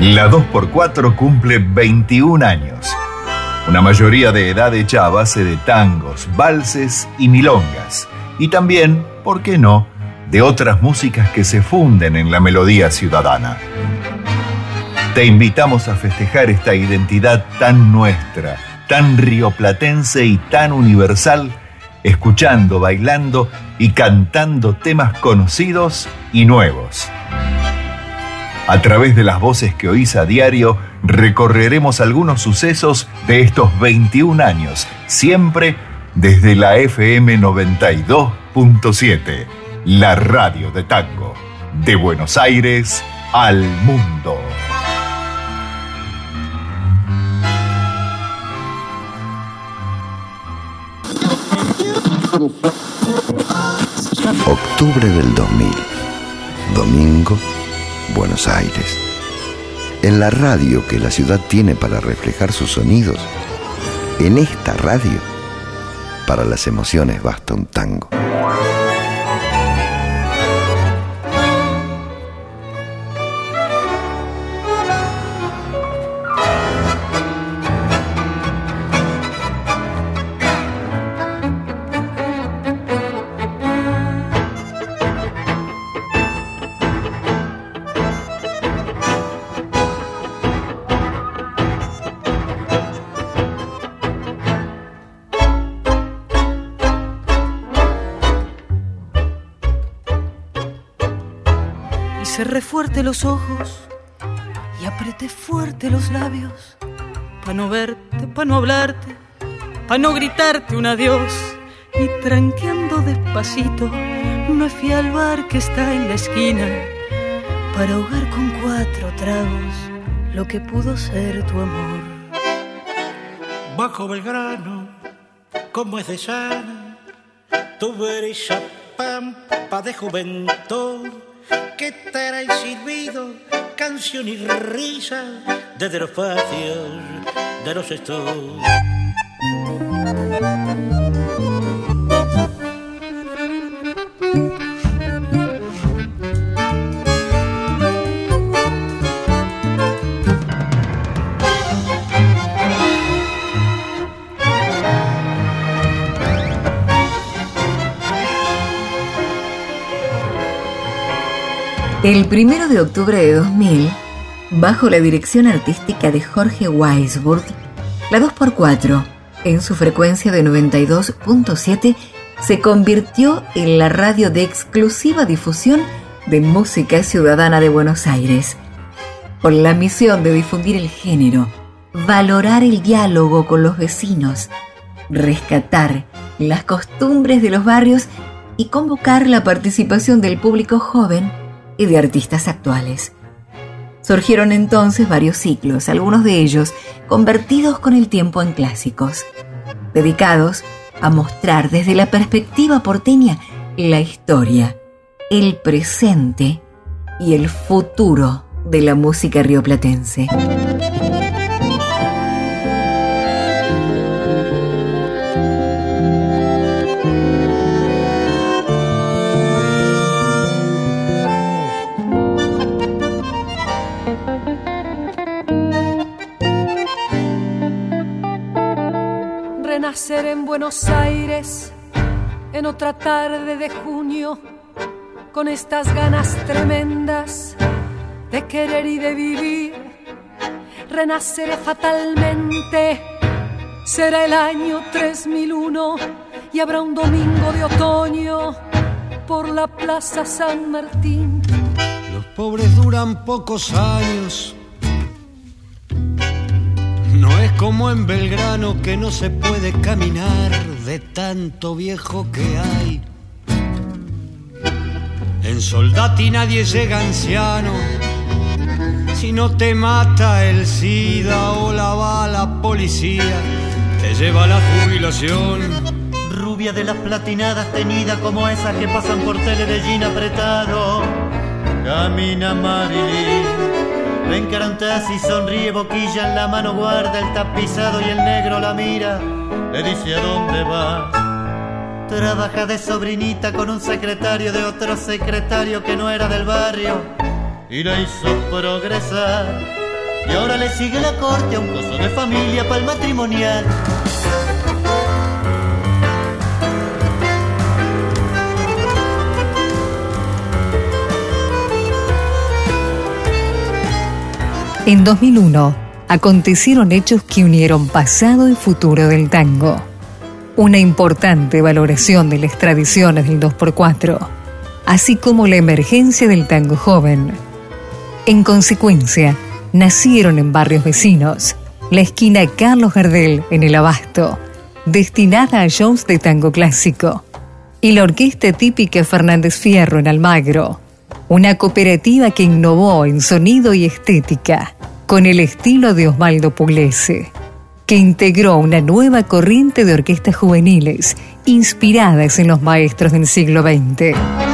La 2x4 cumple 21 años. Una mayoría de edad hecha a base de tangos, valses y milongas. Y también, ¿por qué no?, de otras músicas que se funden en la melodía ciudadana. Te invitamos a festejar esta identidad tan nuestra, tan rioplatense y tan universal, escuchando, bailando y cantando temas conocidos y nuevos. A través de las voces que oís a diario, recorreremos algunos sucesos de estos 21 años, siempre desde la FM 92.7, la radio de tango, de Buenos Aires al mundo. Octubre del 2000. Domingo, Buenos Aires. En la radio que la ciudad tiene para reflejar sus sonidos, en esta radio, para las emociones basta un tango. Los ojos y apreté fuerte los labios para no verte, para no hablarte, para no gritarte un adiós. Y tranqueando despacito me fui al bar que está en la esquina para ahogar con cuatro tragos lo que pudo ser tu amor. Bajo Belgrano, como es de llana, tu bella pampa de juventud que era el silbido, canción y risa desde los patios de los estudios. El primero de octubre de 2000, bajo la dirección artística de Jorge Weisburg, la 2x4, en su frecuencia de 92.7, se convirtió en la radio de exclusiva difusión de música ciudadana de Buenos Aires, con la misión de difundir el género, valorar el diálogo con los vecinos, rescatar las costumbres de los barrios y convocar la participación del público joven y de artistas actuales. Surgieron entonces varios ciclos, algunos de ellos convertidos con el tiempo en clásicos, dedicados a mostrar desde la perspectiva porteña la historia, el presente y el futuro de la música rioplatense. En Buenos Aires en otra tarde de junio con estas ganas tremendas de querer y de vivir. Renaceré fatalmente, será el año 3001 y habrá un domingo de otoño por la Plaza San Martín. Los pobres duran pocos años como en Belgrano que no se puede caminar de tanto viejo que hay. En Soldati nadie llega anciano si no te mata el SIDA o la bala policía, te lleva la jubilación. Rubia de las platinadas teñida como esas que pasan por tele de jean apretado. Camina Marilyn Ven encarantas y sonríe, boquilla en la mano guarda el tapizado y el negro la mira, le dice a dónde va. Trabaja de sobrinita con un secretario de otro secretario que no era del barrio y la hizo progresar. Y ahora le sigue la corte a un coso de familia para el matrimonial. En 2001 acontecieron hechos que unieron pasado y futuro del tango. Una importante valoración de las tradiciones del 2x4, así como la emergencia del tango joven. En consecuencia, nacieron en barrios vecinos la esquina Carlos Gardel en el Abasto, destinada a shows de tango clásico, y la orquesta típica Fernández Fierro en Almagro, una cooperativa que innovó en sonido y estética con el estilo de Osvaldo Pugliese, que integró una nueva corriente de orquestas juveniles inspiradas en los maestros del siglo XX.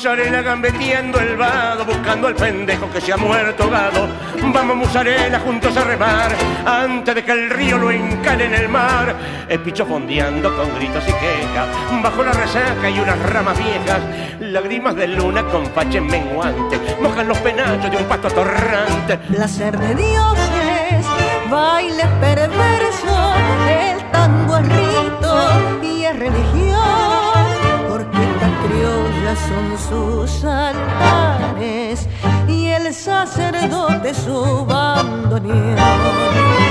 Musarela gambeteando el vado, buscando al pendejo que se ha muerto gado. Vamos musarela juntos a remar, antes de que el río lo encane en el mar. El picho fondeando con gritos y quejas, bajo la resaca y unas ramas viejas. Lágrimas de luna con faches menguantes, mojan los penachos de un pasto atorrante. Placer de dioses, baile perverso, el tango es rito y es religión son sus altares y el sacerdote su bandoneón.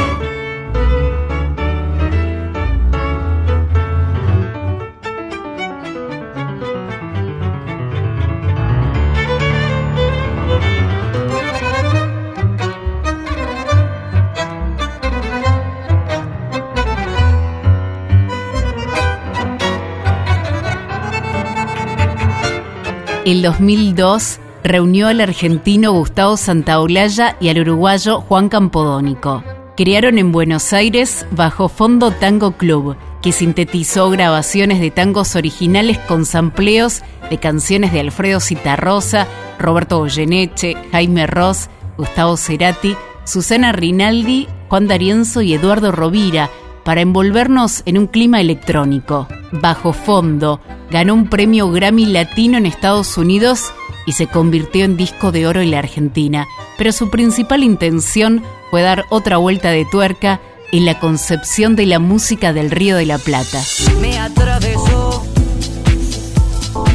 El 2002 reunió al argentino Gustavo Santaolalla y al uruguayo Juan Campodónico. Crearon en Buenos Aires Bajo Fondo Tango Club, que sintetizó grabaciones de tangos originales con sampleos de canciones de Alfredo Citarrosa, Roberto Goyeneche, Jaime Ross, Gustavo Cerati, Susana Rinaldi, Juan D'Arienzo y Eduardo Rovira, para envolvernos en un clima electrónico. Bajo fondo, ganó un premio Grammy Latino en Estados Unidos y se convirtió en disco de oro en la Argentina, pero su principal intención fue dar otra vuelta de tuerca en la concepción de la música del Río de la Plata. Me atravesó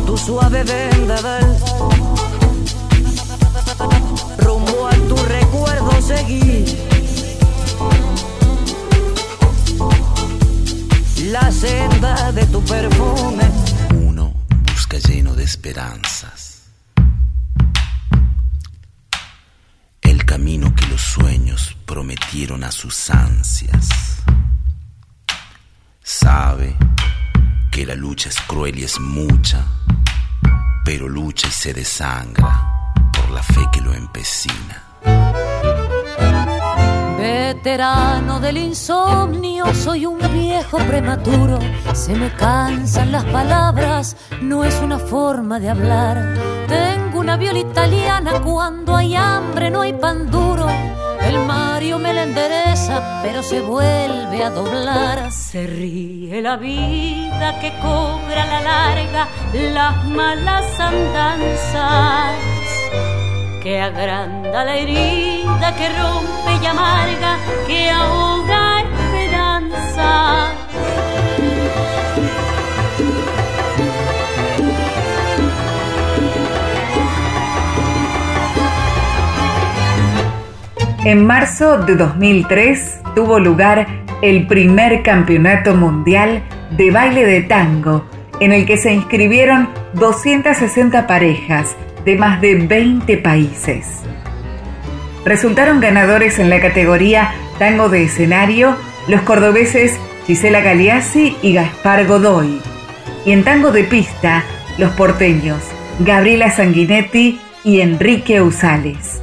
tu suave vendaval, rumbo a tu recuerdo la senda de tu perfume. Uno busca lleno de esperanzas. El camino que los sueños prometieron a sus ansias. Sabe que la lucha es cruel y es mucha, pero lucha y se desangra por la fe que lo empecina. Veterano del insomnio, soy un viejo prematuro. Se me cansan las palabras, no es una forma de hablar. Tengo una viola italiana, cuando hay hambre no hay pan duro. El Mario me la endereza, pero se vuelve a doblar. Se ríe la vida que cobra la larga las malas andanzas que agranda la herida, que rompe y amarga, que ahoga esperanza. En marzo de 2003 tuvo lugar el primer campeonato mundial de baile de tango, en el que se inscribieron 260 parejas de más de 20 países. Resultaron ganadores en la categoría Tango de Escenario los cordobeses Gisela Galeazzi y Gaspar Godoy. Y en Tango de Pista, los porteños Gabriela Sanguinetti y Enrique Usales.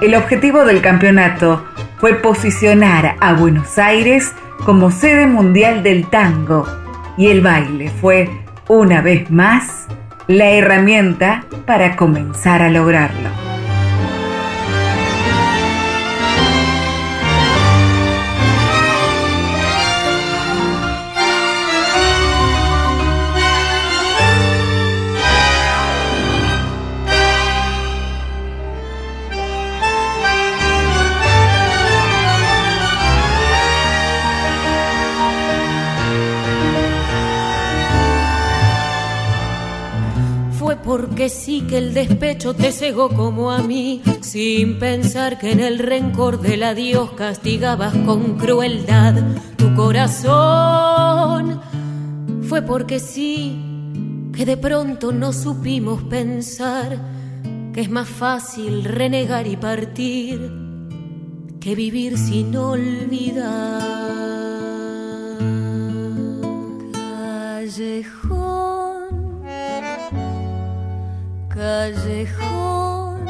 El objetivo del campeonato fue posicionar a Buenos Aires como sede mundial del tango y el baile fue, una vez más, la herramienta para comenzar a lograrlo. Porque sí que el despecho te cegó como a mí, sin pensar que en el rencor del adiós castigabas con crueldad tu corazón. Fue porque sí que de pronto no supimos pensar que es más fácil renegar y partir que vivir sin olvidar. Callejón, callejón,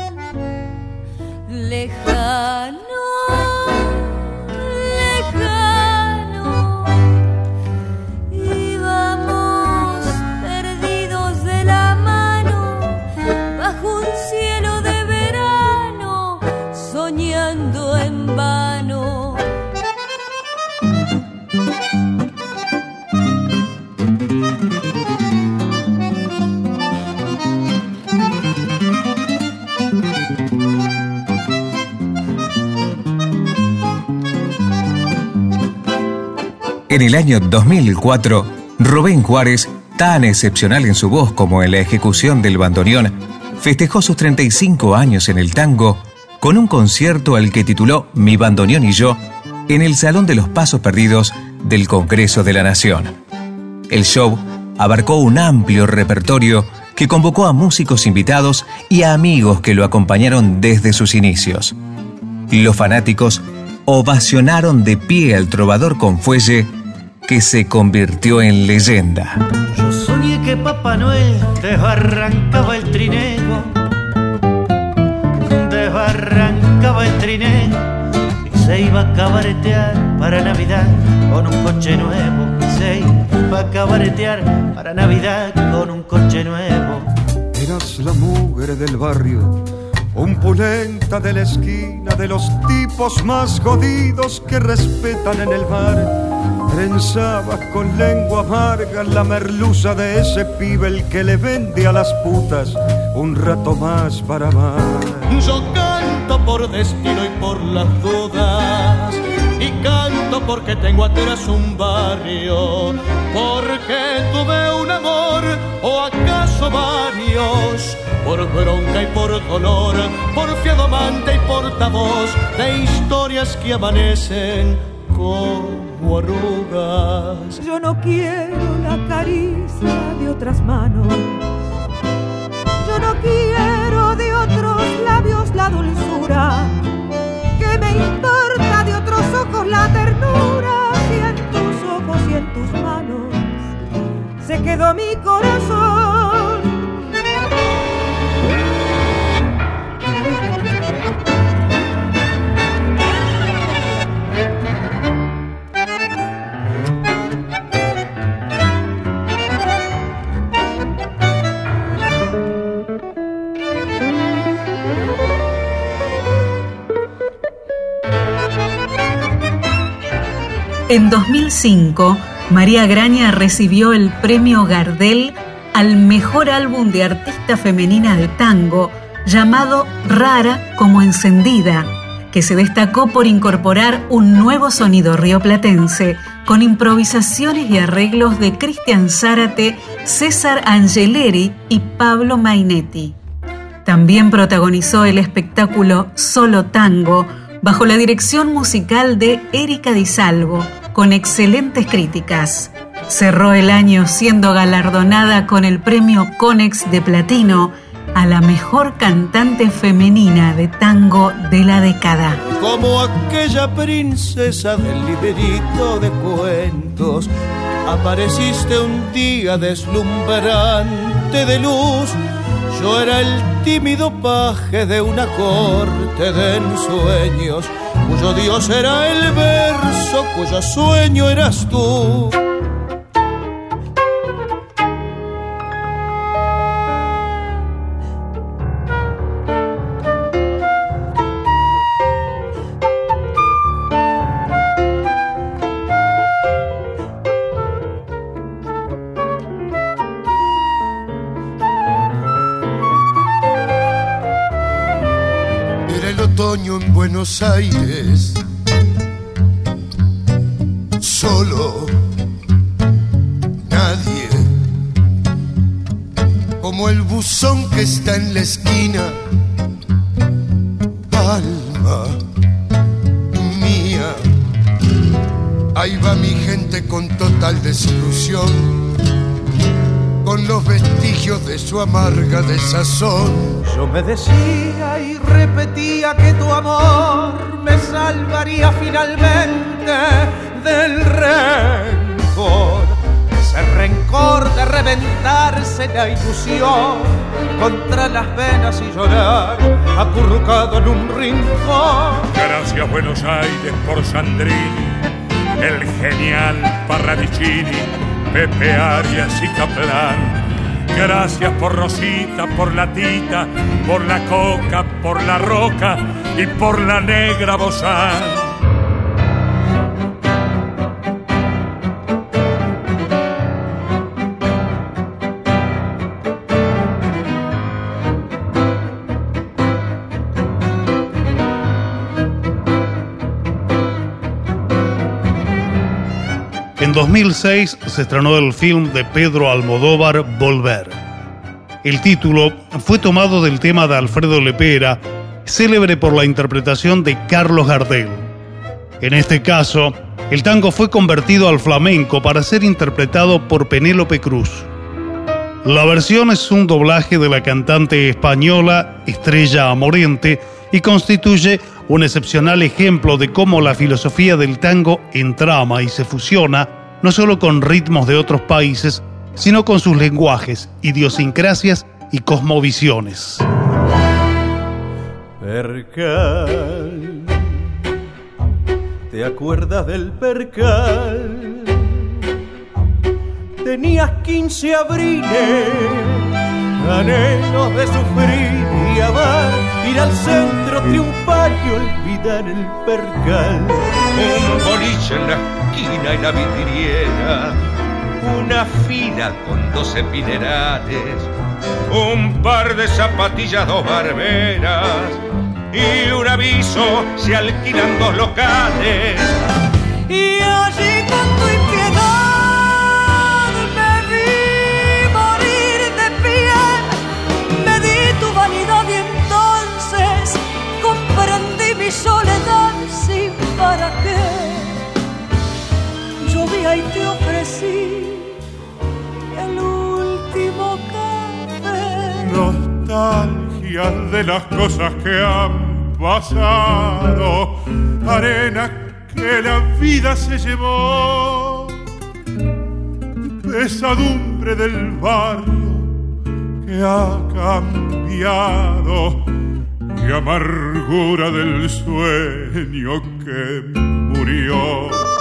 lejano. En el año 2004, Rubén Juárez, tan excepcional en su voz como en la ejecución del bandoneón, festejó sus 35 años en el tango con un concierto al que tituló Mi bandoneón y yo en el Salón de los Pasos Perdidos del Congreso de la Nación. El show abarcó un amplio repertorio que convocó a músicos invitados y a amigos que lo acompañaron desde sus inicios. Los fanáticos ovacionaron de pie al trovador con fuelle que se convirtió en leyenda. Yo soñé que Papá Noel desbarrancaba el trineo, desbarrancaba el trineo y se iba a cabaretear para Navidad con un coche nuevo. Se iba a cabaretear para Navidad con un coche nuevo. Eras la mugre del barrio un pulenta de la esquina de los tipos más jodidos que respetan en el bar Trenzaba con lengua amarga la merluza de ese pibe el que le vende a las putas un rato más para amar. Yo canto por destino y por las dudas y canto porque tengo atrás un barrio, porque tuve un amor o acaso varios, por bronca y por dolor, por fiado amante y portavoz de historias que amanecen con yo no quiero la caricia de otras manos. Yo no quiero de otros labios la dulzura. Que me importa de otros ojos la ternura. Si en tus ojos y en tus manos se quedó mi corazón. En 2005, María Graña recibió el premio Gardel al mejor álbum de artista femenina de tango llamado Rara como Encendida, que se destacó por incorporar un nuevo sonido rioplatense con improvisaciones y arreglos de Cristian Zárate, César Angeleri y Pablo Mainetti. También protagonizó el espectáculo Solo Tango bajo la dirección musical de Erika Di Salvo, con excelentes críticas. Cerró el año siendo galardonada con el premio Conex de Platino a la mejor cantante femenina de tango de la década. Como aquella princesa del librito de cuentos, apareciste un día deslumbrante de luz. Yo era el tímido paje de una corte de ensueños cuyo Dios era el verso, cuyo sueño eras tú. Aires, solo nadie como el buzón que está en la esquina. Alma mía, ahí va mi gente con total desilusión, con los vestigios de su amarga desazón. Yo me decía y la ilusión contra las venas y llorar acurrucado en un rincón. Gracias Buenos Aires por Sandrini, el genial Parradicini, Pepe Arias y Capelán. Gracias por Rosita, por la Tita, por la Coca, por la Roca y por la Negra Bozán. En 2006 se estrenó el film de Pedro Almodóvar Volver. El título fue tomado del tema de Alfredo Lepera, célebre por la interpretación de Carlos Gardel. En este caso, el tango fue convertido al flamenco para ser interpretado por Penélope Cruz. La versión es un doblaje de la cantante española Estrella Amorente y constituye un excepcional ejemplo de cómo la filosofía del tango entrama y se fusiona no solo con ritmos de otros países, sino con sus lenguajes, idiosincrasias y cosmovisiones. Percal, ¿te acuerdas del percal? Tenías 15 abriles, anhelos de sufrir y amar, ir al centro triunfar y olvidar el percal. Un boliche en la esquina y la vidriera, una fila con dos epinerales, un par de zapatillas, dos barberas y un aviso, se alquilan dos locales. Y allí con y te ofrecí el último café. Nostalgia de las cosas que han pasado, arena que la vida se llevó, pesadumbre del barrio que ha cambiado y amargura del sueño que murió.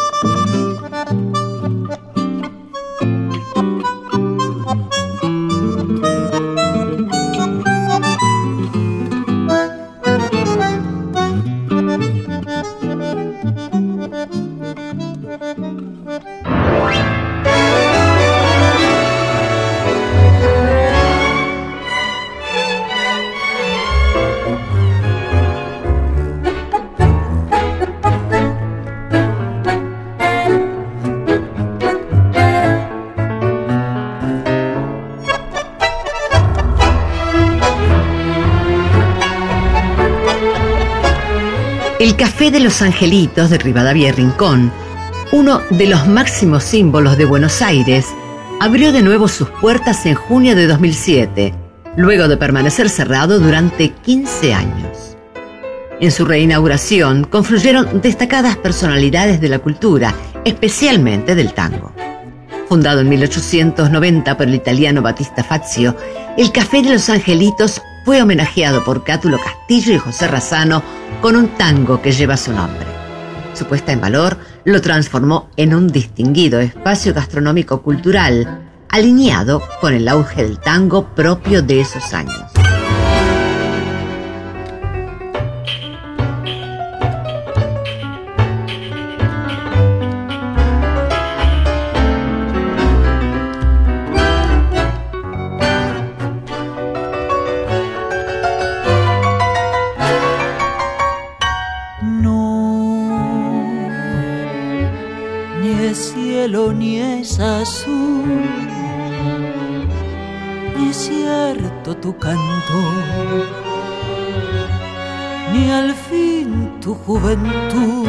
De los Angelitos de Rivadavia y Rincón, uno de los máximos símbolos de Buenos Aires, abrió de nuevo sus puertas en junio de 2007, luego de permanecer cerrado durante 15 años. En su reinauguración confluyeron destacadas personalidades de la cultura, especialmente del tango. Fundado en 1890 por el italiano Battista Fazio, el Café de los Angelitos fue homenajeado por Cátulo Castillo y José Razano con un tango que lleva su nombre. Su puesta en valor lo transformó en un distinguido espacio gastronómico cultural, alineado con el auge del tango propio de esos años. Juventud.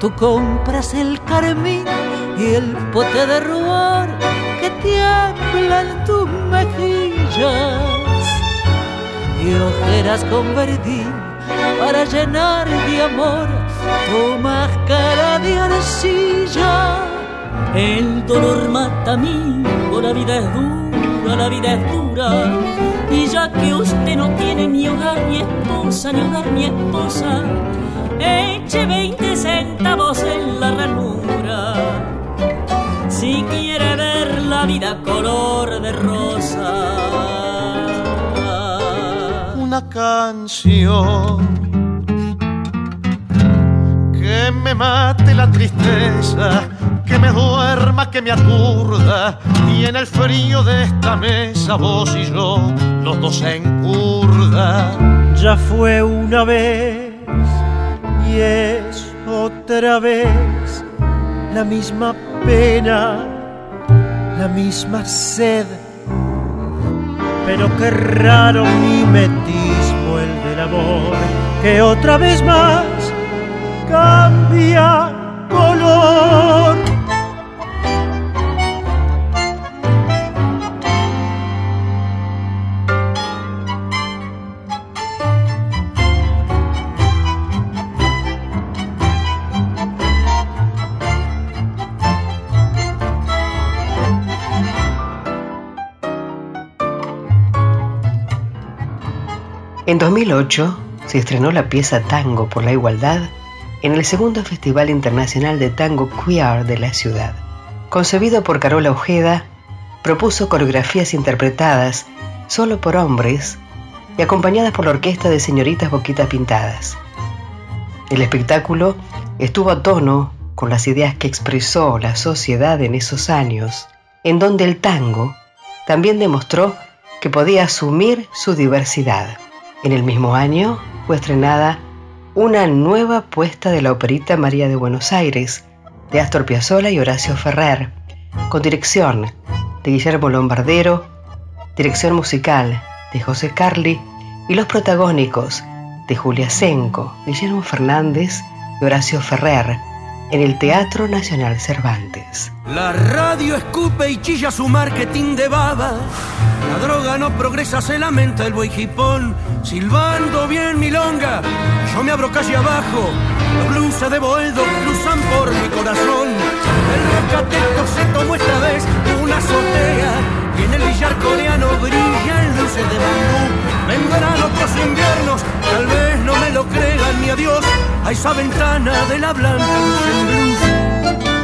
Tú compras el carmín y el pote de ruar que tiembla en tus mejillas y ojeras con verdín para llenar de amor tu máscara de arcilla. El dolor mata amigo, la vida es dura, la vida es dura. Y ya que usted no tiene ni hogar ni esposa, ni hogar ni esposa, eche 20 centavos en la ranura. Si quiere ver la vida color de rosa. Una canción que me mate la tristeza, que me duerma, que me aturda, y en el frío de esta mesa vos y yo, los dos en. Ya fue una vez y es otra vez la misma pena, la misma sed, pero qué raro mimetismo el del amor, que otra vez más cambia color. En 2008 se estrenó la pieza Tango por la Igualdad en el segundo Festival Internacional de Tango Queer de la ciudad. Concebido por Carola Ojeda, propuso coreografías interpretadas solo por hombres y acompañadas por la orquesta de señoritas boquitas pintadas. El espectáculo estuvo a tono con las ideas que expresó la sociedad en esos años, en donde el tango también demostró que podía asumir su diversidad. En el mismo año fue estrenada una nueva puesta de la operita María de Buenos Aires, de Astor Piazzolla y Horacio Ferrer, con dirección de Guillermo Lombardero, dirección musical de José Carli y los protagónicos de Julia Senco, Guillermo Fernández y Horacio Ferrer, en el Teatro Nacional Cervantes. La radio escupe y chilla su marketing de baba. La droga no progresa, se lamenta el buey jipón. Silbando bien milonga, yo me abro calle abajo. Los blues de Boedo cruzan por mi corazón. El rocateco se tomó esta vez una azotea. En el billar coreano brillan luces de bambú. Vendrán otros inviernos, tal vez no me lo crean ni a Dios. A esa ventana de la blanca luz.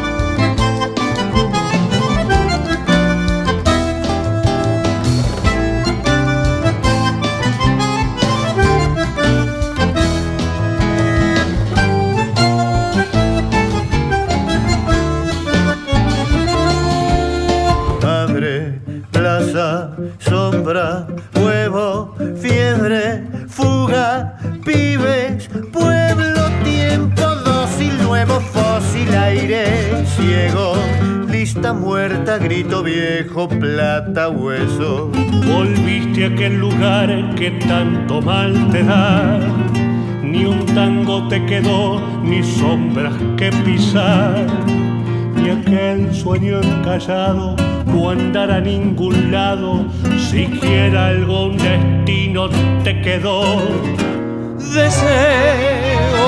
Pibes, pueblo, tiempo, dócil, nuevo fósil, aire, ciego, lista muerta, grito viejo, plata, hueso. Volviste a aquel lugar que tanto mal te da. Ni un tango te quedó, ni sombras que pisar. Ni aquel sueño encallado no andar a ningún lado. Siquiera algún destino te quedó. Deseo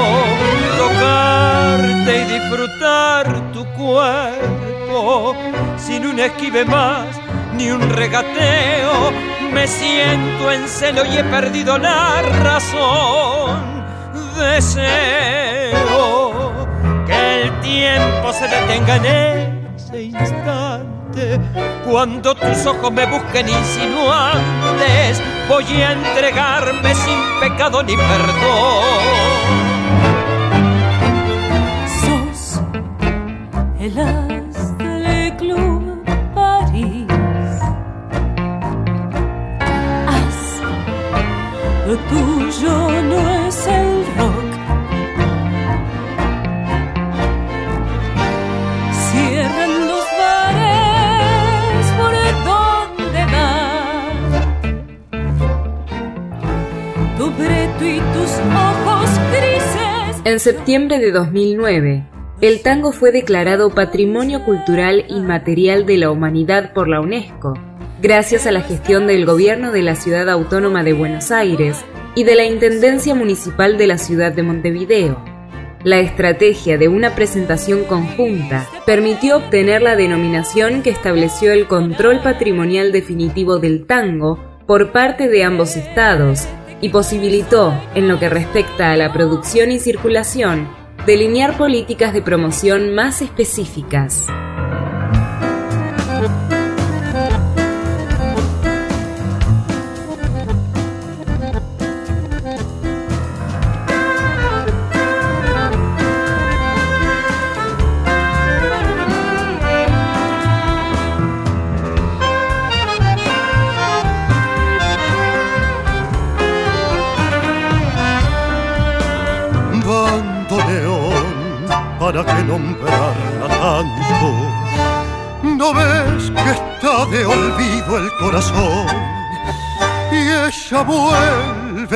tocarte y disfrutar tu cuerpo sin un esquive más ni un regateo. Me siento en celo y he perdido la razón. Deseo que el tiempo se detenga en ese instante. Cuando tus ojos me busquen insinuantes, voy a entregarme sin pecado ni perdón. Sos el as del Club París. As, lo tuyo no En septiembre de 2009, el tango fue declarado Patrimonio Cultural Inmaterial de la Humanidad por la UNESCO, gracias a la gestión del Gobierno de la Ciudad Autónoma de Buenos Aires y de la Intendencia Municipal de la Ciudad de Montevideo. La estrategia de una presentación conjunta permitió obtener la denominación que estableció el control patrimonial definitivo del tango por parte de ambos estados y posibilitó, en lo que respecta a la producción y circulación, delinear políticas de promoción más específicas.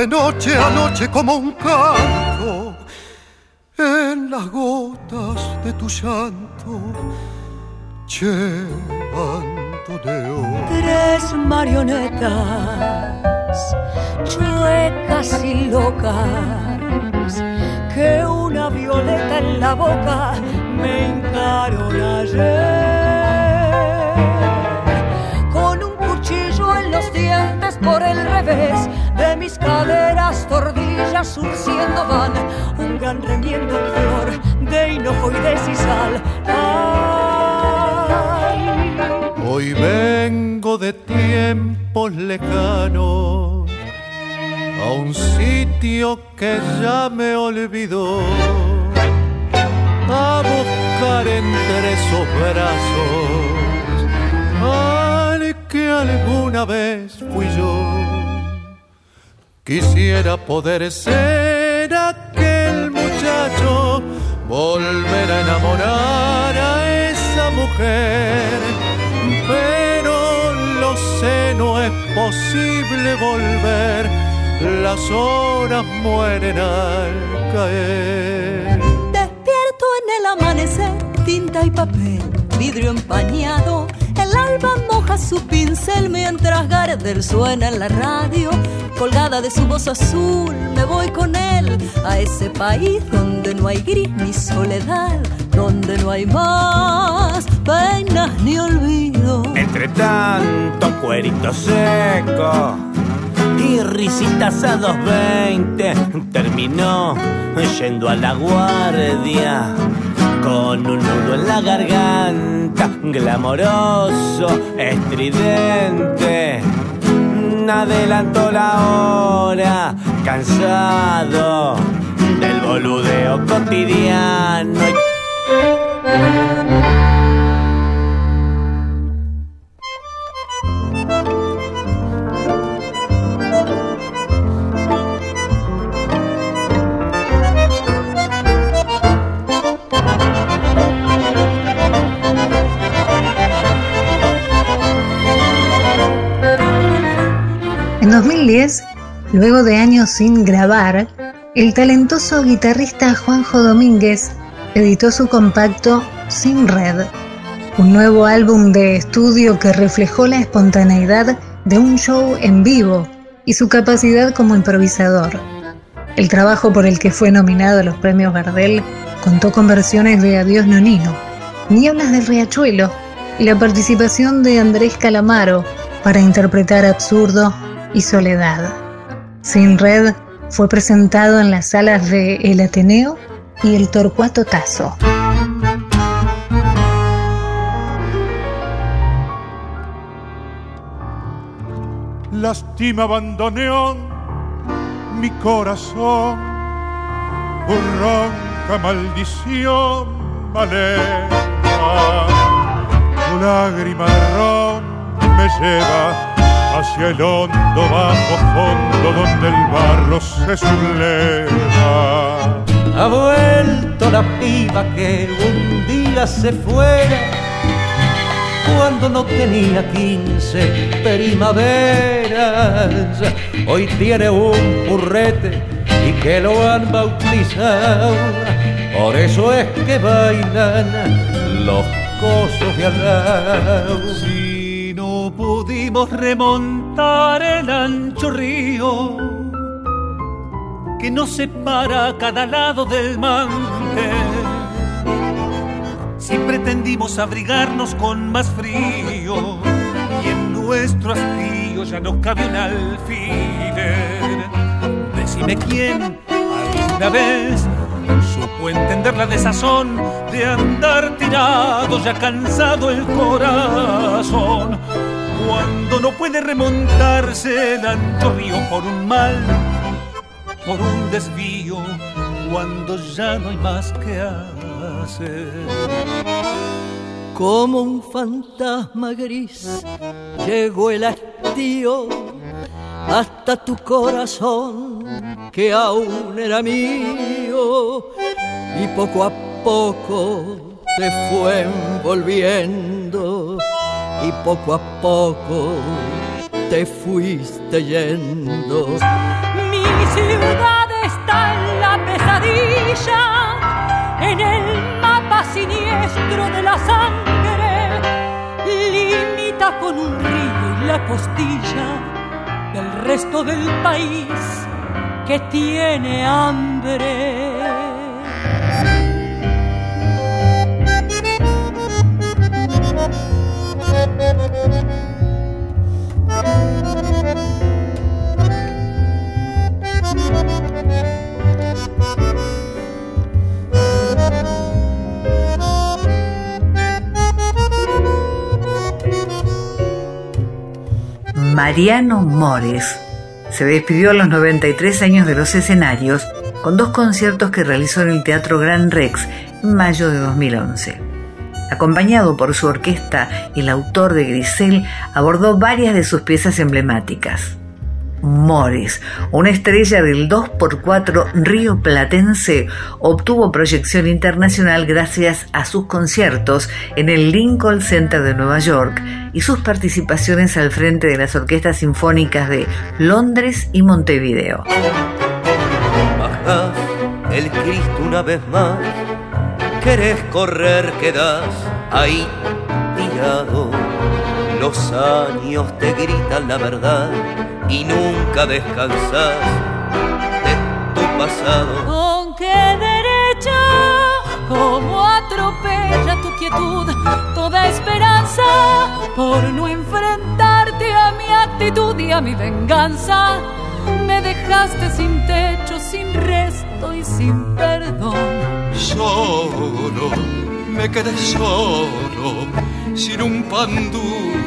Vuelve noche a noche como un canto en las gotas de tu llanto. Che, Antonio. Tres marionetas chuecas y locas que una violeta en la boca me encaron ayer. Con un cuchillo en los dientes por el revés de mis caderas, tordillas surciendo van un gran remiendo en flor de hinojo y de sisal. Hoy vengo de tiempos lejanos a un sitio que ya me olvidó, a buscar entre esos brazos al que alguna vez fui yo. Quisiera poder ser aquel muchacho, volver a enamorar a esa mujer, pero lo sé, no es posible volver las horas mueren al caer. Despierto en el amanecer, tinta y papel, vidrio empañado. El alba moja su pincel mientras Gardel suena en la radio. Colgada de su voz azul, me voy con él a ese país donde no hay gris ni soledad, donde no hay más penas ni olvido. Entre tanto, cuerito seco y risitas a 220 terminó yendo a la guardia con un nudo en la garganta, glamoroso, estridente. Adelantó la hora, cansado del boludeo cotidiano. En 2010, luego de años sin grabar, el talentoso guitarrista Juanjo Domínguez editó su compacto Sin Red, un nuevo álbum de estudio que reflejó la espontaneidad de un show en vivo y su capacidad como improvisador. El trabajo por el que fue nominado a los premios Gardel contó con versiones de Adiós Nonino, Nieblas del Riachuelo y la participación de Andrés Calamaro para interpretar Absurdo y Soledad. Sin Red fue presentado en las salas de El Ateneo y el Torcuato Tazo. Lastima abandoneón mi corazón, por ronca maldición maleta. Tu lágrima ron me lleva hacia el hondo bajo fondo donde el barro se subleva. Ha vuelto la piba que un día se fuera cuando no tenía quince primaveras. Hoy tiene un burrete y que lo han bautizado. Por eso es que bailan los cosos de al no remontar el ancho río que nos separa a cada lado del mante, si pretendimos abrigarnos con más frío y en nuestro hastío ya no cabe un alfiler, decime quién alguna vez supo entender la desazón de andar tirado, ya cansado el corazón. Cuando no puede remontarse el ancho río por un mal, por un desvío, cuando ya no hay más que hacer. Como un fantasma gris llegó el hastío hasta tu corazón que aún era mío y poco a poco te fue envolviendo y poco a poco te fuiste yendo. Mi ciudad está en la pesadilla, en el mapa siniestro de la sangre, limita con un río y la costilla del resto del país que tiene hambre. Mariano Mores se despidió a los 93 años de los escenarios con dos conciertos que realizó en el Teatro Gran Rex en mayo de 2011. Acompañado por su orquesta, el autor de Grisel abordó varias de sus piezas emblemáticas. Mores, una estrella del 2x4 Río Platense, obtuvo proyección internacional gracias a sus conciertos en el Lincoln Center de Nueva York y sus participaciones al frente de las orquestas sinfónicas de Londres y Montevideo. Bajás el Cristo una vez más, querés correr, quedás ahí tirado. Los años te gritan la verdad y nunca descansas de tu pasado. ¿Con qué derecho? Como atropella tu quietud toda esperanza por no enfrentarte a mi actitud y a mi venganza. Me dejaste sin techo, sin resto y sin perdón. Solo, me quedé solo, sin un pan duro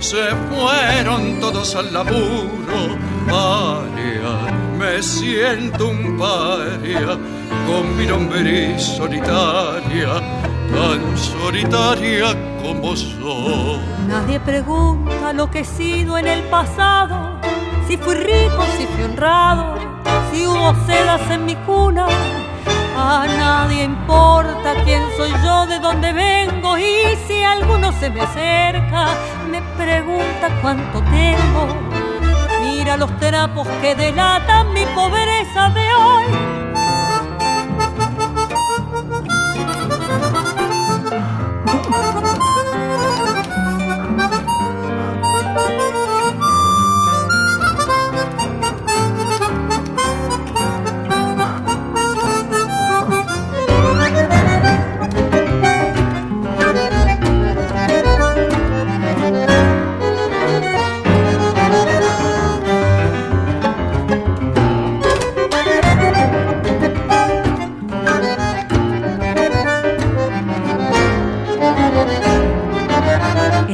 se fueron todos al laburo. Paria, me siento un paria, con mi nombre solitaria, tan solitaria como soy. Nadie pregunta lo que he sido en el pasado, si fui rico, si fui honrado, si hubo sedas en mi cuna. A nadie importa quién soy yo, de dónde vengo y si alguno se me acerca, me pregunta cuánto tengo. Mira los trapos que delatan mi pobreza de hoy.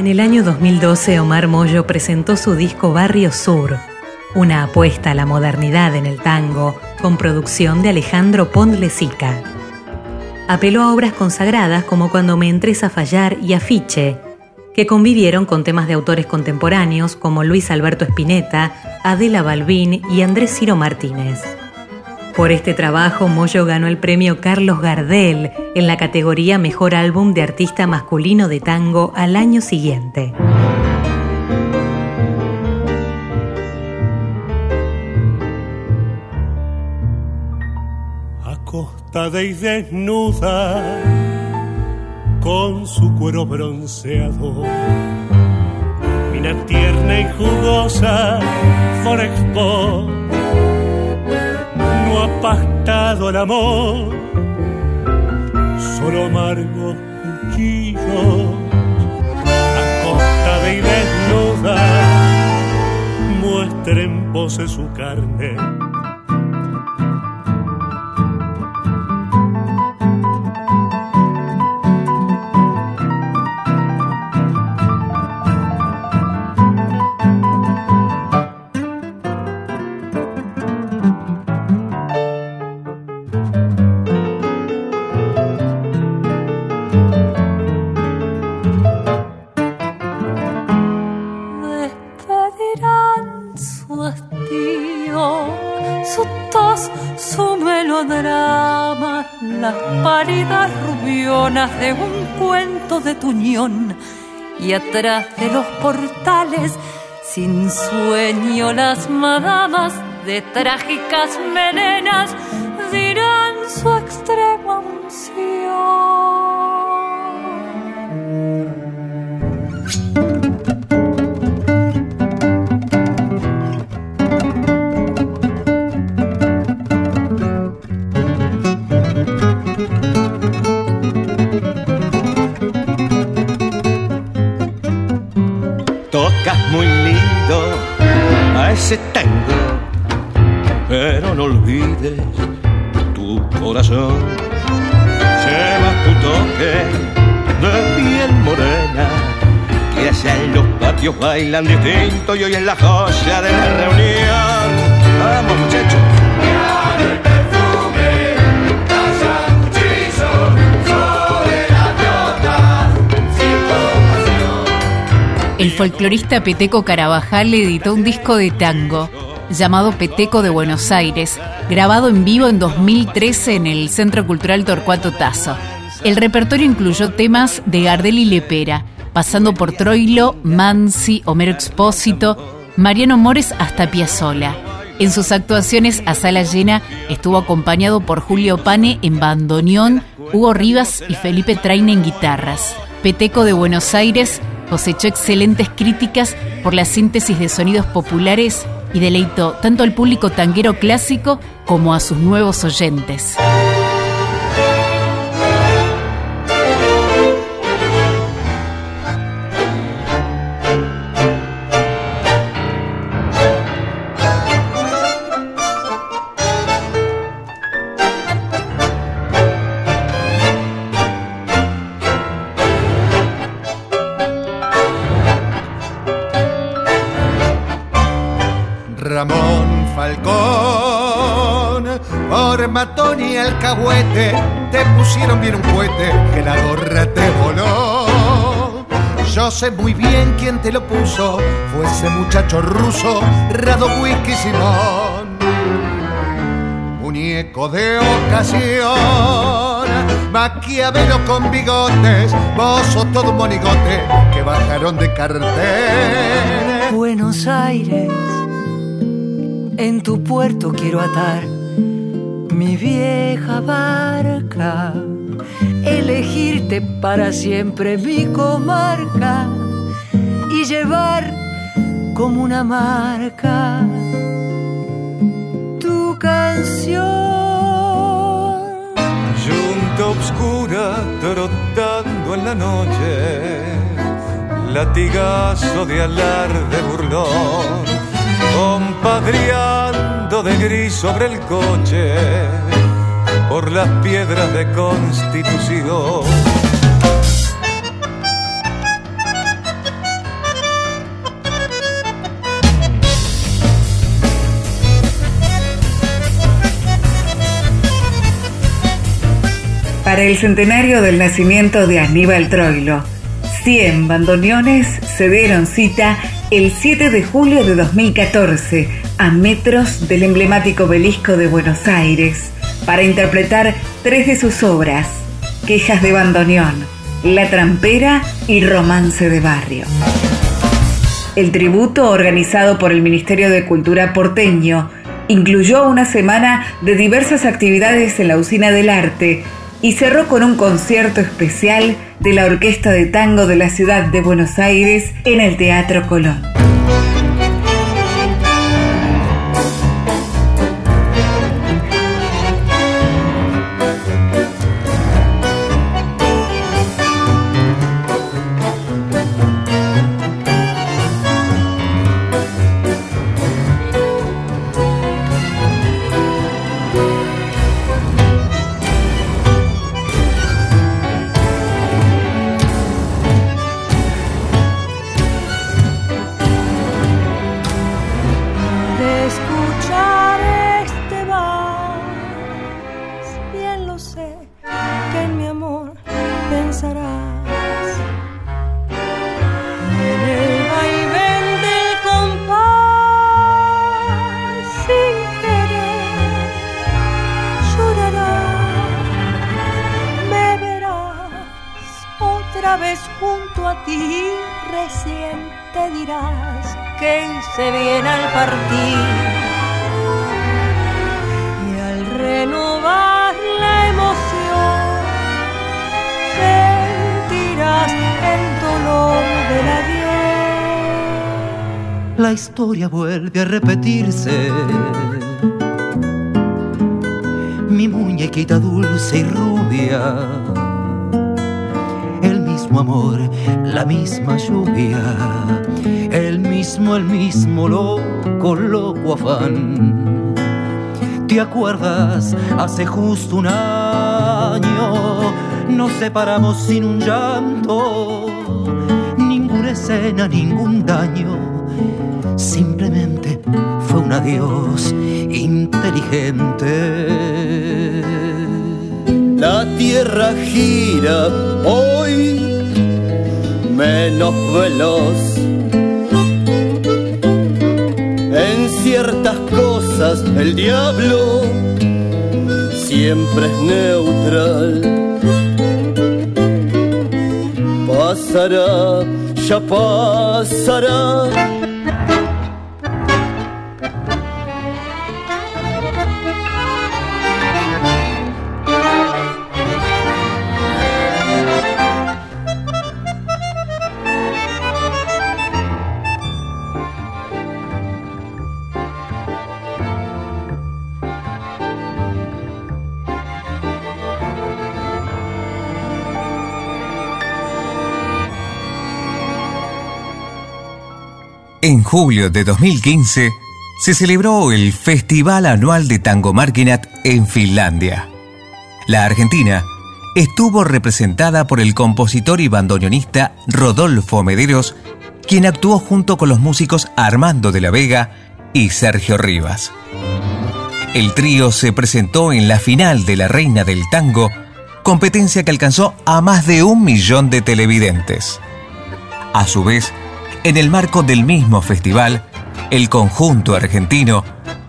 En el año 2012, Omar Moyo presentó su disco Barrio Sur, una apuesta a la modernidad en el tango con producción de Alejandro Pondlesica. Apeló a obras consagradas como Cuando me entres a fallar y Afiche, que convivieron con temas de autores contemporáneos como Luis Alberto Spinetta, Adela Balbín y Andrés Ciro Martínez. Por este trabajo, Moyo ganó el premio Carlos Gardel en la categoría Mejor Álbum de Artista Masculino de Tango al año siguiente. acostada y desnuda con su cuero bronceado. Mina tierna y jugosa, Forexpo, no ha pastado el amor, solo amargos cuchillos, acostada y desnuda, muestra en pose su carne de un cuento de tuñón y atrás de los portales sin sueño las madamas de trágicas melenas bailan distinto y hoy es la joya de reunión. Vamos muchachos. el folclorista Peteco Carabajal editó un disco de tango llamado Peteco de Buenos Aires, grabado en vivo en 2013 en el Centro Cultural Torcuato Tazo. El repertorio incluyó temas de Gardel y Lepera, pasando por Troilo, Mansi, Homero Expósito, Mariano Mores hasta Piazzola. En sus actuaciones a sala llena estuvo acompañado por Julio Pane en bandoneón, Hugo Rivas y Felipe Traina en guitarras. Peteco de Buenos Aires cosechó excelentes críticas por la síntesis de sonidos populares y deleitó tanto al público tanguero clásico como a sus nuevos oyentes. Te pusieron bien un cohete que la gorra te voló. Yo sé muy bien quién te lo puso, fue ese muchacho ruso, Rado Whisky Simón. Muñeco de ocasión, Maquiavelo con bigotes, vos todo un monigote que bajaron de cartel. Buenos Aires, en tu puerto quiero atar vieja barca, elegirte para siempre mi comarca y llevar como una marca tu canción. Junta obscura trotando en la noche, latigazo de alarde burlón, compadriado de gris sobre el coche por las piedras de constitución. Para el centenario del nacimiento de Aníbal Troilo, 100 bandoneones se dieron cita el 7 de julio de 2014, a metros del emblemático obelisco de Buenos Aires, para interpretar tres de sus obras, Quejas de Bandoneón, La Trampera y Romance de Barrio. El tributo organizado por el Ministerio de Cultura porteño Incluyó una semana de diversas actividades en la usina del arte y cerró con un concierto especial de la Orquesta de Tango de la Ciudad de Buenos Aires en el Teatro Colón. Historia vuelve a repetirse. Mi muñequita dulce y rubia, el mismo amor, la misma lluvia, el mismo, el mismo loco, loco afán. ¿Te acuerdas? Hace justo un año nos separamos sin un llanto, ninguna escena, ningún daño simplemente fue un adiós inteligente. La tierra gira hoy menos veloz. En ciertas cosas el diablo siempre es neutral. Pasará, ya pasará julio de 2015 se celebró el Festival Anual de Tango Marginat en Finlandia. La Argentina estuvo representada por el compositor y bandoneonista Rodolfo Mederos, quien actuó junto con los músicos Armando de la Vega y Sergio Rivas. El trío se presentó en la final de la Reina del Tango, competencia que alcanzó a más de un millón de televidentes. A su vez, en el marco del mismo festival, el conjunto argentino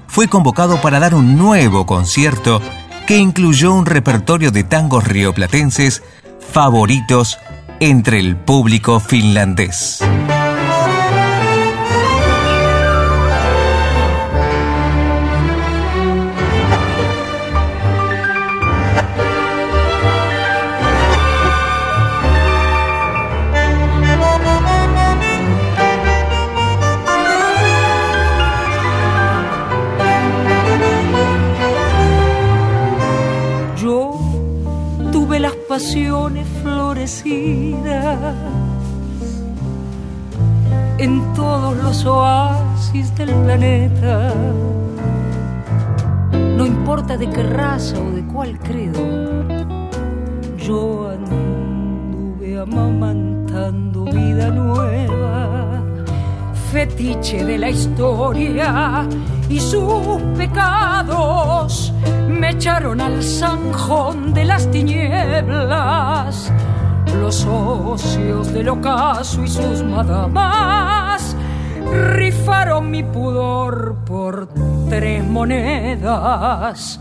fue convocado para dar un nuevo concierto que incluyó un repertorio de tangos rioplatenses favoritos entre el público finlandés. O de cuál credo, yo anduve amamantando vida nueva, fetiche de la historia y sus pecados me echaron al zanjón de las tinieblas. Los socios del ocaso y sus madamas rifaron mi pudor por tres monedas.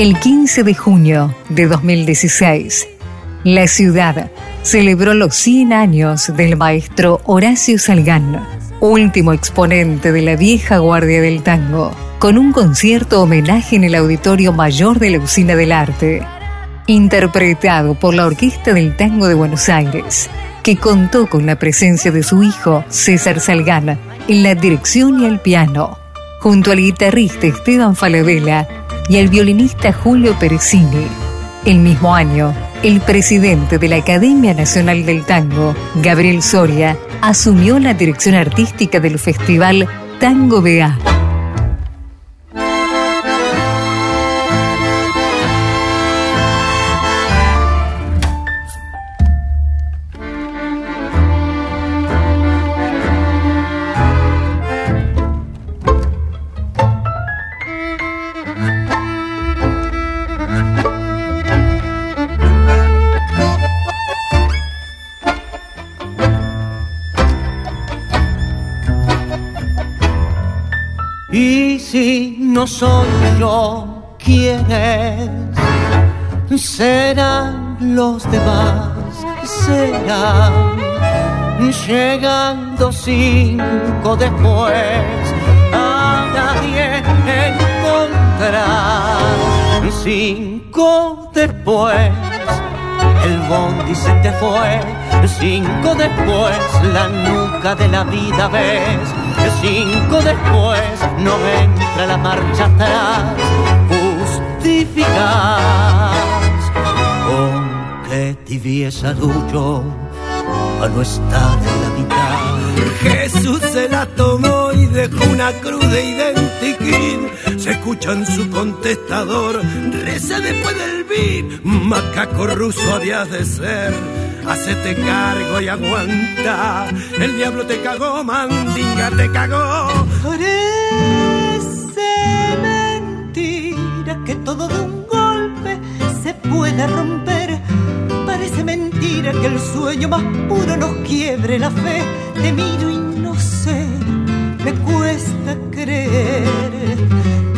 El 15 de junio de 2016, la ciudad celebró los 100 años del maestro Horacio Salgán último exponente de la vieja guardia del tango, con un concierto homenaje en el Auditorio Mayor de la Usina del Arte, interpretado por la Orquesta del Tango de Buenos Aires, que contó con la presencia de su hijo César Salgana en la dirección y el piano, junto al guitarrista Esteban Falabella y al violinista Julio Perecini. El mismo año, el presidente de la Academia Nacional del Tango, Gabriel Soria, asumió la dirección artística del festival Tango BA. Los demás, serán llegando cinco después, a nadie encontrar, cinco después. El bondi se te fue, cinco después, la nuca de la vida ves cinco después. No entra la marcha atrás, justificas qué tibieza lucho a no estar en la mitad. Jesús se la tomó y dejó una cruz de identiquín. Se escucha en su contestador, reza después del beat. Macaco ruso habías de ser hacete cargo y aguanta. El diablo te cagó, mandinga te cagó. Parece mentira que todo de un golpe se puede romper. Mentira que el sueño más puro nos quiebre la fe. Te miro y no sé, me cuesta creer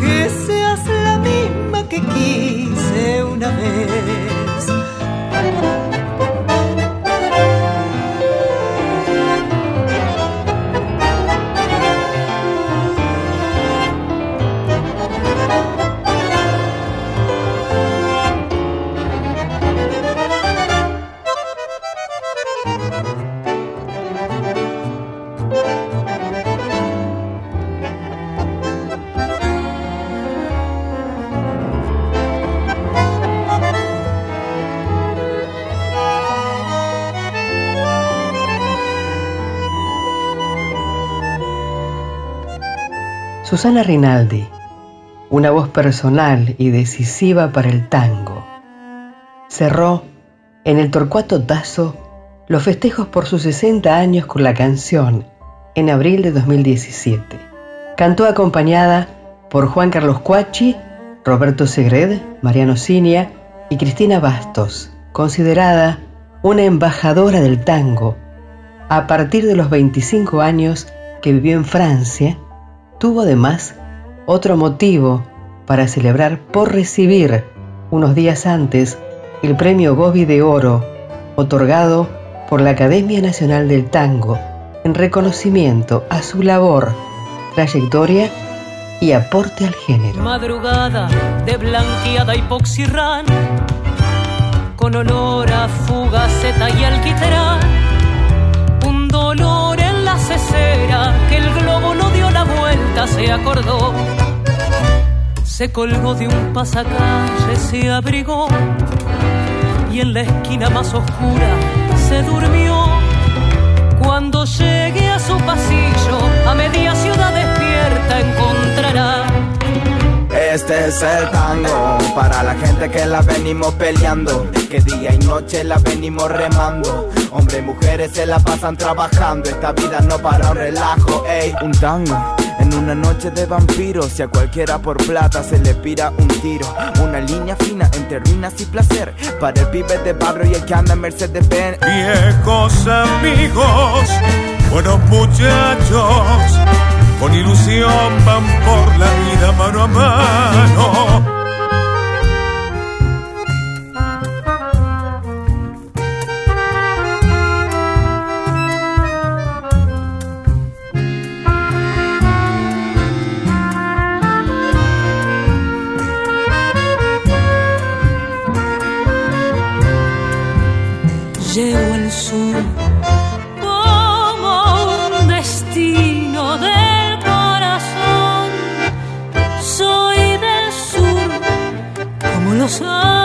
que seas la misma que quise una vez. Susana Rinaldi, una voz personal y decisiva para el tango, cerró en el Torcuato Tazo los festejos por sus 60 años con la canción en abril de 2017. Cantó acompañada por Juan Carlos Cuachi, Roberto Segred, Mariano Cinia y Cristina Bastos, considerada una embajadora del tango a partir de los 25 años que vivió en Francia tuvo además otro motivo para celebrar por recibir unos días antes el premio Gobi de Oro otorgado por la Academia Nacional del Tango en reconocimiento a su labor, trayectoria y aporte al género. Madrugada de blanqueada con olor a fugaceta y alquitrán. Un dolor que el globo no dio la vuelta, se acordó. Se colgó de un pasacalle, se abrigó y en la esquina más oscura se durmió. Cuando llegue a su pasillo, a media ciudad despierta encontrará este es el tango para la gente que la venimos peleando, que día y noche la venimos remando. Hombres y mujeres se la pasan trabajando, esta vida no para un relajo, ey, un tango. En una noche de vampiros, si a cualquiera por plata se le pira un tiro. Una línea fina entre ruinas y placer. Para el pibe de barrio y el que anda en Mercedes Benz. Viejos amigos, buenos muchachos con ilusión van por la vida mano a mano. 都说。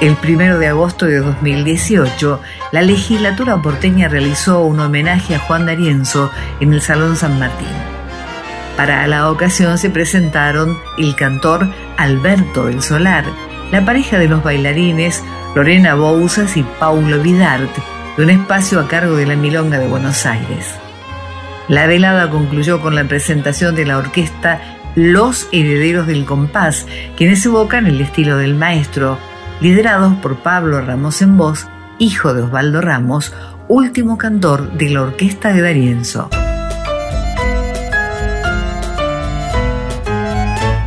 El primero de agosto de 2018, la legislatura porteña realizó un homenaje a Juan D'Arienzo en el Salón San Martín. Para la ocasión se presentaron el cantor Alberto del Solar, la pareja de los bailarines Lorena Bouzas y Paulo Vidart, de un espacio a cargo de la Milonga de Buenos Aires. La velada concluyó con la presentación de la orquesta Los Herederos del Compás, quienes evocan el estilo del maestro liderados por Pablo Ramos en voz, hijo de Osvaldo Ramos, último cantor de la orquesta de Darienzo.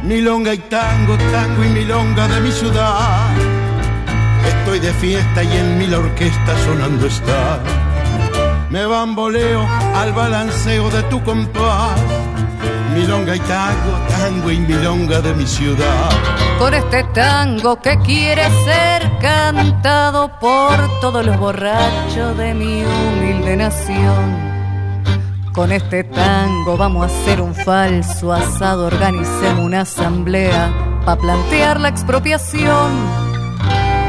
Milonga y tango, tango y milonga de mi ciudad. Estoy de fiesta y en mi la orquesta sonando está. Me bamboleo al balanceo de tu compás milonga y tango, tango y milonga de mi ciudad. Con este tango que quiere ser cantado por todos los borrachos de mi humilde nación. Con este tango vamos a hacer un falso asado, organicemos una asamblea para plantear la expropiación.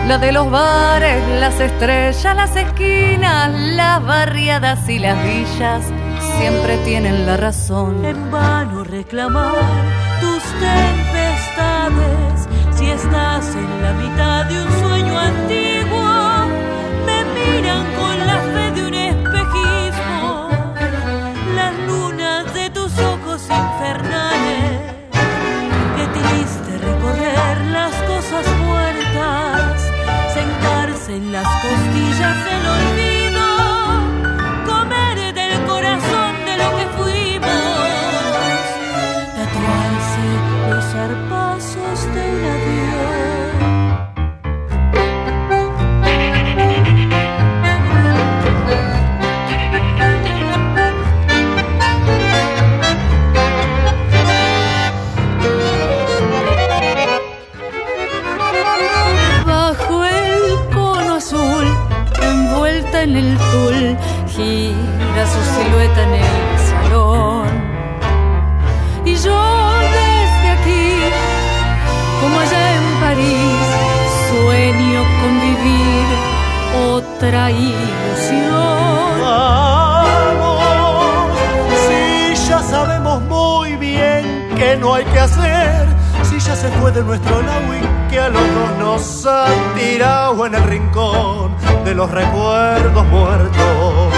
La de los bares, las estrellas, las esquinas, las barriadas y las villas siempre tienen la razón. En vano reclamar tus tempestades si estás en la mitad de un sueño antiguo. Me miran con la fe de un espejismo, las lunas de tus ojos infernales. Qué triste recorrer las cosas muertas, sentarse en las costillas del olvido se fue de nuestro lado y que a los dos nos ha tirado en el rincón de los recuerdos muertos.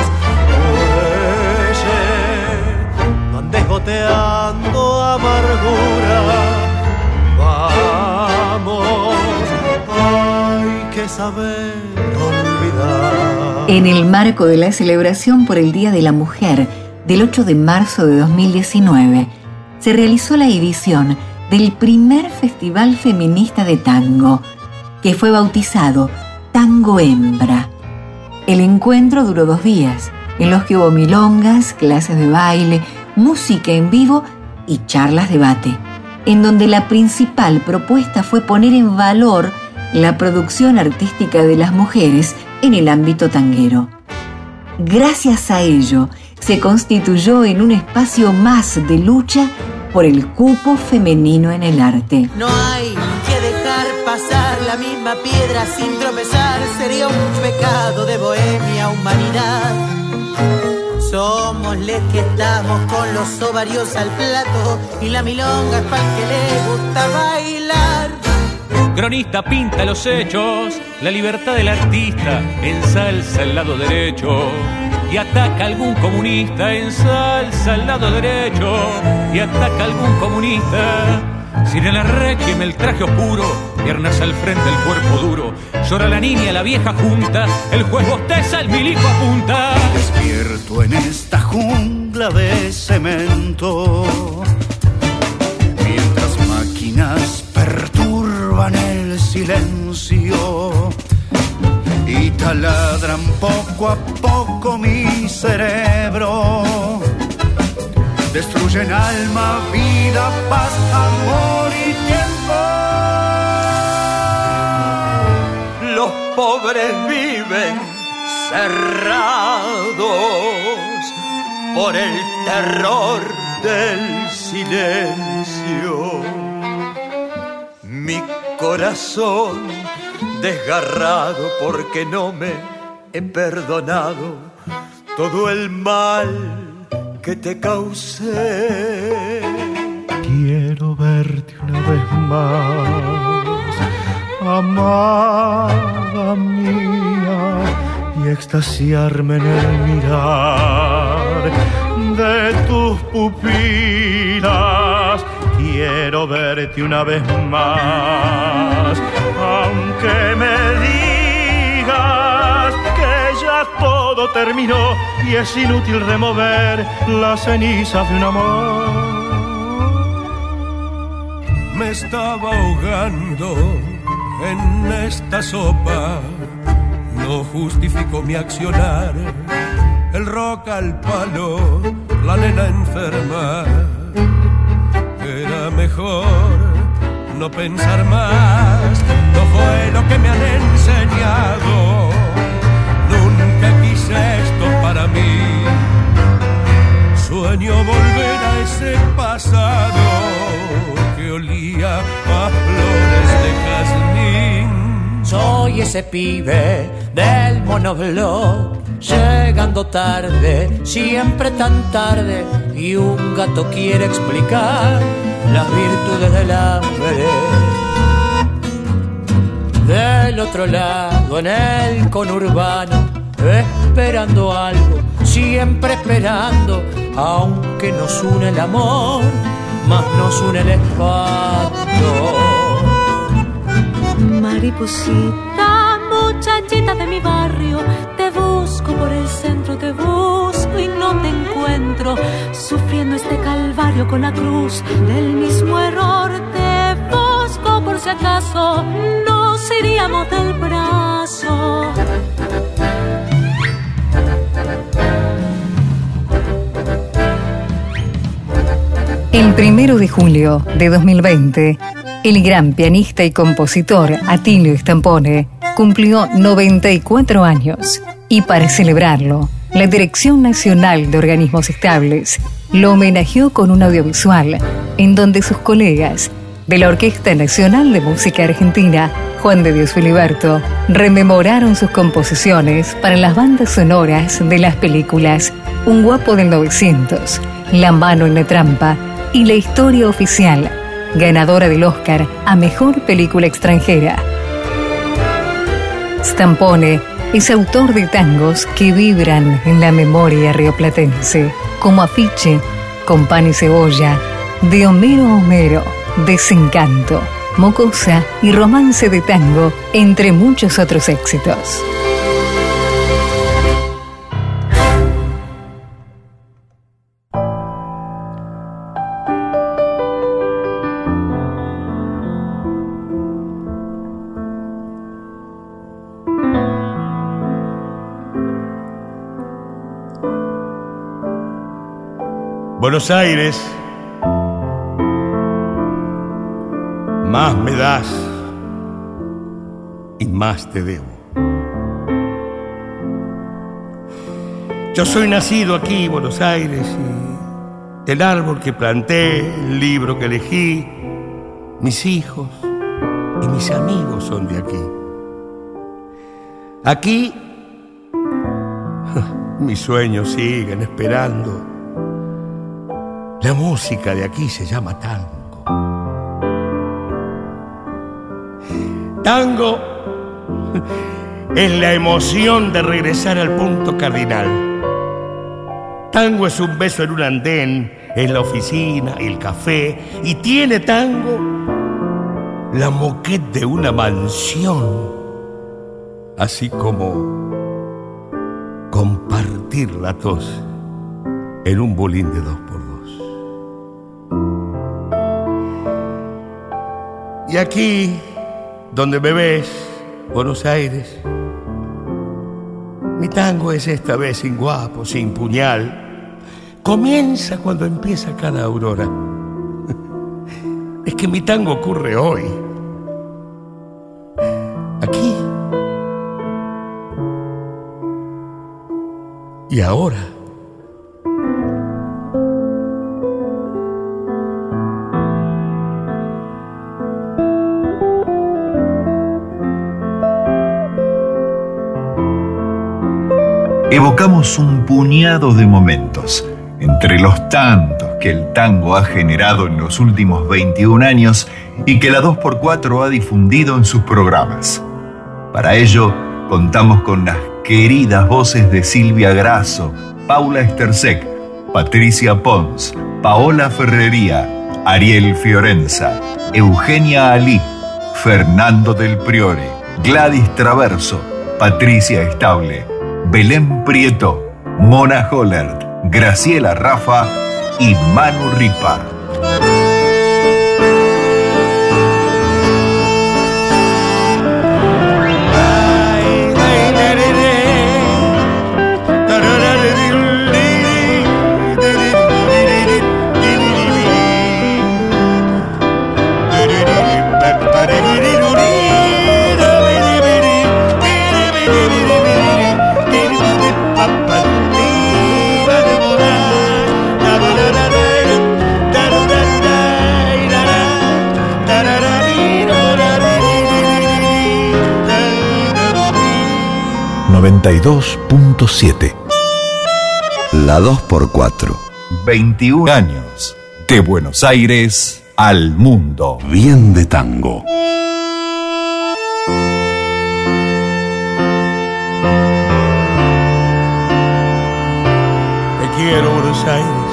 Huelle, donde amargura. Vamos, hay que saber olvidar. En el marco de la celebración por el Día de la Mujer del 8 de marzo de 2019, se realizó la edición del primer Festival Feminista de Tango, que fue bautizado Tango Hembra. El encuentro duró dos días, en los que hubo milongas, clases de baile, música en vivo y charlas debate, en donde la principal propuesta fue poner en valor la producción artística de las mujeres en el ámbito tanguero. Gracias a ello, se constituyó en un espacio más de lucha por el cupo femenino en el arte. No hay que dejar pasar la misma piedra sin tropezar, sería un pecado de bohemia humanidad. Somos les que estamos con los ovarios al plato y la milonga es para el que le gusta bailar. Cronista pinta los hechos, la libertad del artista ensalza el lado derecho y ataca algún comunista, ensalza el lado derecho y ataca algún comunista. Sin el arrequiem, el traje oscuro, piernas al frente, el cuerpo duro. Llora la niña, la vieja junta, el juez bosteza, el milico apunta. Despierto en esta jungla de cemento, mientras máquinas perturban el silencio y taladran poco a poco mi cerebro. Destruyen alma, vida, paz, amor y tiempo. Los pobres viven cerrados por el terror del silencio. Mi corazón desgarrado porque no me he perdonado todo el mal que te causé. Quiero verte una vez más, amada mía, y extasiarme en el mirar de tus pupilas. Quiero verte una vez más, aunque me digas que ya todo terminó y es inútil remover las cenizas de un amor. Me estaba ahogando en esta sopa, no justifico mi accionar. El rock al palo, la nena enferma. Era mejor no pensar más, no fue lo que me han enseñado. Nunca quise esto para mí. Sueño volver a ese pasado que olía a flores de jazmín. Soy ese pibe del monoblog, llegando tarde, siempre tan tarde, y un gato quiere explicar las virtudes del hambre. Del otro lado, en el conurbano, esperando algo, siempre esperando, aunque nos une el amor, más nos une el espanto. Mariposita, muchachita de mi barrio, busco por el centro, te busco y no te encuentro, sufriendo este calvario con la cruz del mismo error. Te busco por si acaso nos iríamos del brazo. El primero de julio de 2020, el gran pianista y compositor Atilio Stampone cumplió 94 años y para celebrarlo, la Dirección Nacional de Organismos Estables lo homenajeó con un audiovisual en donde sus colegas de la Orquesta Nacional de Música Argentina, Juan de Dios Filiberto, rememoraron sus composiciones para las bandas sonoras de las películas Un guapo del 900, La mano en la trampa y La historia oficial, ganadora del Oscar a Mejor Película Extranjera. Stampone es autor de tangos que vibran en la memoria rioplatense, como Afiche, con pan y cebolla, de Homero Homero, Desencanto, Mocosa y Romance de Tango, entre muchos otros éxitos. Buenos Aires, más me das y más te debo. Yo soy nacido aquí, Buenos Aires, y el árbol que planté, el libro que elegí, mis hijos y mis amigos son de aquí. Aquí mis sueños siguen esperando la música de aquí se llama tango. Tango es la emoción de regresar al punto cardinal. Tango es un beso en un andén, en la oficina, el café, y tiene tango la moquette de una mansión, así como compartir la tos en un bolín de dos por Y aquí, donde me ves, Buenos Aires, mi tango es esta vez sin guapo, sin puñal. Comienza cuando empieza cada aurora. Es que mi tango ocurre hoy. Aquí. Y ahora. Evocamos un puñado de momentos, entre los tantos que el tango ha generado en los últimos 21 años y que la 2x4 ha difundido en sus programas. Para ello, contamos con las queridas voces de Silvia Grasso, Paula Estersek, Patricia Pons, Paola Ferrería, Ariel Fiorenza, Eugenia Ali, Fernando del Priore, Gladys Traverso, Patricia Estable, Belén Prieto, Mona Hollert, Graciela Rafa y Manu Ripa. La 2x4. 21 años. De Buenos Aires al mundo. Bien de tango. Te quiero, Buenos Aires.